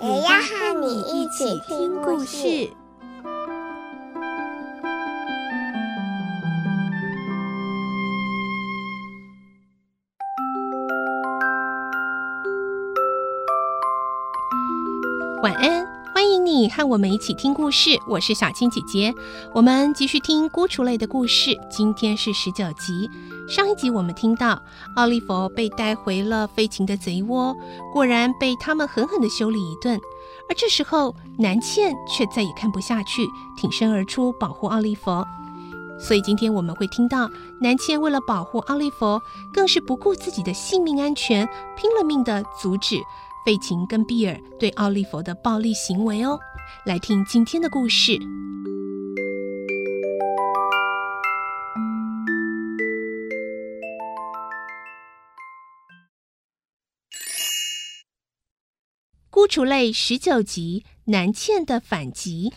也要和你一起听故事。晚安，欢迎你和我们一起听故事。我是小青姐姐，我们继续听《孤雏泪》的故事。今天是十九集。上一集我们听到奥利弗被带回了费琴的贼窝，果然被他们狠狠地修理一顿。而这时候，南茜却再也看不下去，挺身而出保护奥利弗。所以今天我们会听到南茜为了保护奥利弗，更是不顾自己的性命安全，拼了命地阻止。费琴跟比尔对奥利弗的暴力行为哦，来听今天的故事。孤雏泪十九集，南茜的反击。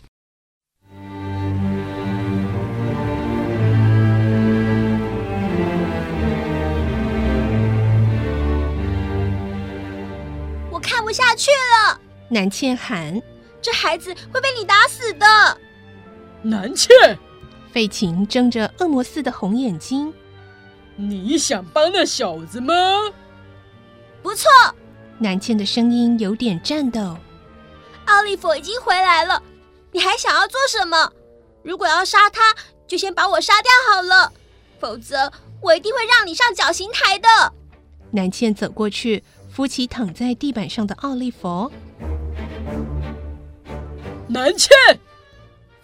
我看不下去了，南茜喊：“这孩子会被你打死的。”南茜，费琴睁着恶魔似的红眼睛：“你想帮那小子吗？”不错，南茜的声音有点颤抖。奥利弗已经回来了，你还想要做什么？如果要杀他，就先把我杀掉好了，否则我一定会让你上绞刑台的。南茜走过去。扶起躺在地板上的奥利弗，南茜，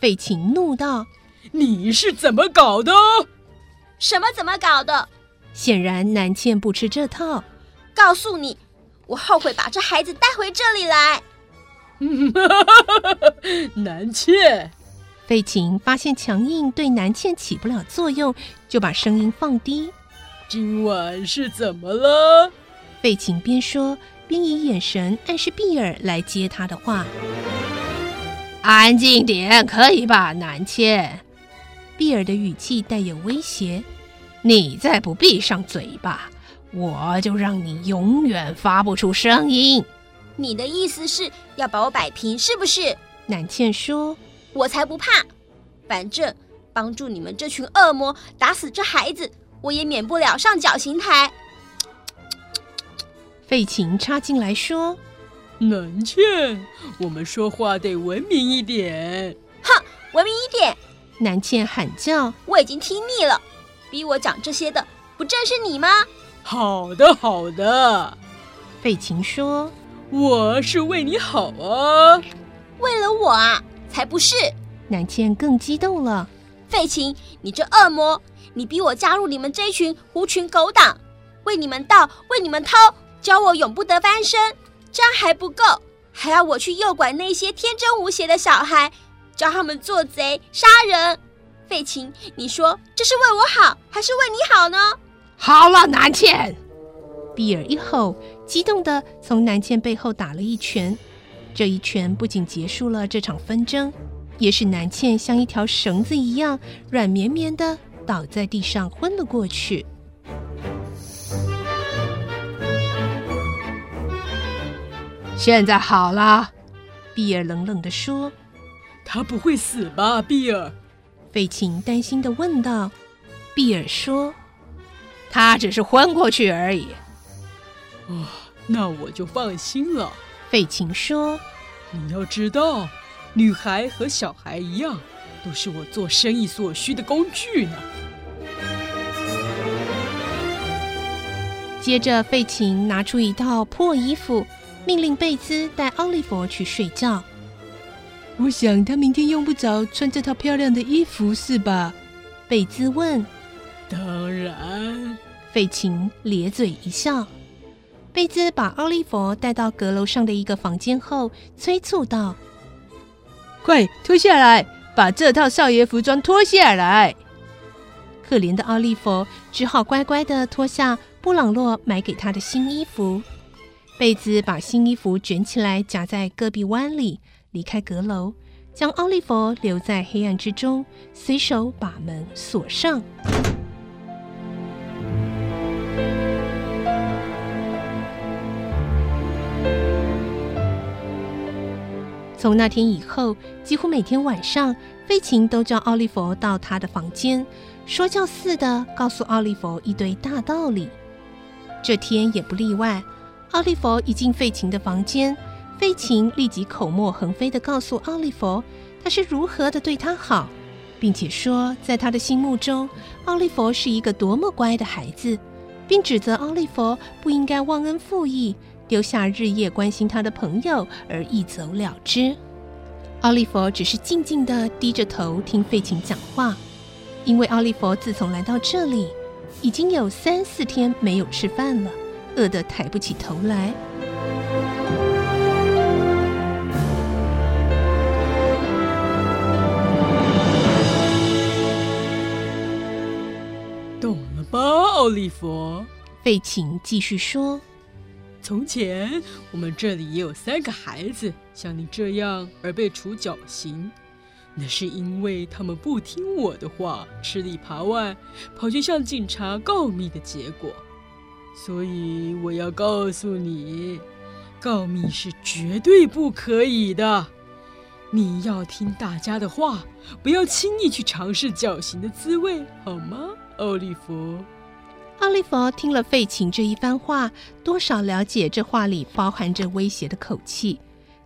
费琴怒道：“你是怎么搞的？什么怎么搞的？”显然南茜不吃这套。告诉你，我后悔把这孩子带回这里来。南茜，费琴发现强硬对南茜起不了作用，就把声音放低：“今晚是怎么了？”费琴边说边以眼神暗示碧尔来接他的话：“安静点，可以吧，南茜？”碧尔的语气带有威胁：“你再不闭上嘴巴，我就让你永远发不出声音。”你的意思是要把我摆平，是不是？南茜说：“我才不怕，反正帮助你们这群恶魔打死这孩子，我也免不了上绞刑台。”费琴插进来说：“南茜，我们说话得文明一点。”“哼，文明一点！”南茜喊叫。“我已经听腻了，逼我讲这些的不正是你吗？”“好的，好的。”费琴说：“我是为你好啊。”“为了我啊？才不是！”南茜更激动了。“费琴，你这恶魔，你逼我加入你们这一群狐群狗党，为你们盗，为你们偷。”教我永不得翻身，这样还不够，还要我去诱拐那些天真无邪的小孩，教他们做贼杀人。费琴，你说这是为我好，还是为你好呢？好了，南茜。比尔一吼，激动地从南茜背后打了一拳。这一拳不仅结束了这场纷争，也使南茜像一条绳子一样软绵绵的倒在地上，昏了过去。现在好了，比尔冷冷的说：“他不会死吧，比尔？”费琴担心的问道。比尔说：“他只是昏过去而已。”哦，那我就放心了。费琴说：“你要知道，女孩和小孩一样，都是我做生意所需的工具呢。”接着，费琴拿出一套破衣服。命令贝兹带奥利弗去睡觉。我想他明天用不着穿这套漂亮的衣服，是吧？贝兹问。当然。费琴咧嘴一笑。贝兹把奥利弗带到阁楼上的一个房间后，催促道：“快脱下来，把这套少爷服装脱下来。”可怜的奥利弗只好乖乖地脱下布朗洛买给他的新衣服。贝兹把新衣服卷起来夹在胳臂弯里，离开阁楼，将奥利弗留在黑暗之中，随手把门锁上。从那天以后，几乎每天晚上，费琴都叫奥利弗到他的房间，说教似的告诉奥利弗一堆大道理。这天也不例外。奥利弗一进费琴的房间，费琴立即口沫横飞地告诉奥利弗，他是如何的对他好，并且说，在他的心目中，奥利弗是一个多么乖的孩子，并指责奥利弗不应该忘恩负义。丢下日夜关心他的朋友而一走了之，奥利弗只是静静地低着头听费琴讲话，因为奥利弗自从来到这里，已经有三四天没有吃饭了，饿得抬不起头来。懂了吧，奥利弗？费琴继续说。从前，我们这里也有三个孩子像你这样而被处绞刑，那是因为他们不听我的话，吃里扒外，跑去向警察告密的结果。所以我要告诉你，告密是绝对不可以的。你要听大家的话，不要轻易去尝试绞刑的滋味，好吗，奥利弗？奥利弗听了费琴这一番话，多少了解这话里包含着威胁的口气。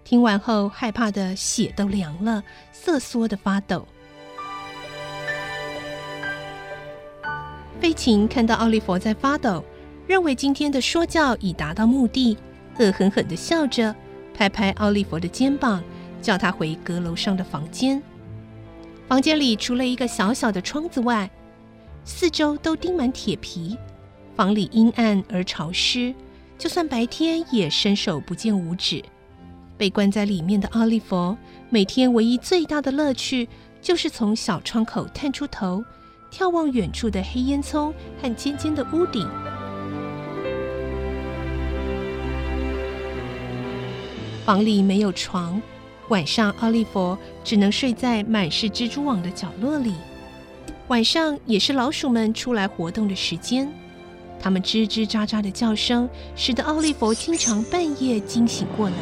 听完后，害怕的血都凉了，瑟缩的发抖。费琴看到奥利弗在发抖，认为今天的说教已达到目的，恶狠狠的笑着，拍拍奥利弗的肩膀，叫他回阁楼上的房间。房间里除了一个小小的窗子外，四周都钉满铁皮，房里阴暗而潮湿，就算白天也伸手不见五指。被关在里面的奥利弗，每天唯一最大的乐趣，就是从小窗口探出头，眺望远处的黑烟囱和尖尖的屋顶。房里没有床，晚上奥利弗只能睡在满是蜘蛛网的角落里。晚上也是老鼠们出来活动的时间，它们吱吱喳喳的叫声，使得奥利弗经常半夜惊醒过来。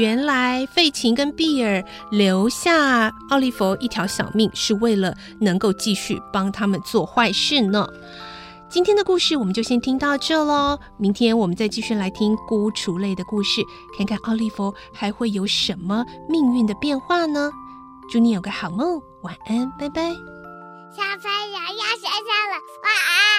原来费琴跟碧尔留下奥利弗一条小命，是为了能够继续帮他们做坏事呢。今天的故事我们就先听到这喽，明天我们再继续来听孤雏类的故事，看看奥利弗还会有什么命运的变化呢？祝你有个好梦，晚安，拜拜。小朋友要睡觉了，晚安。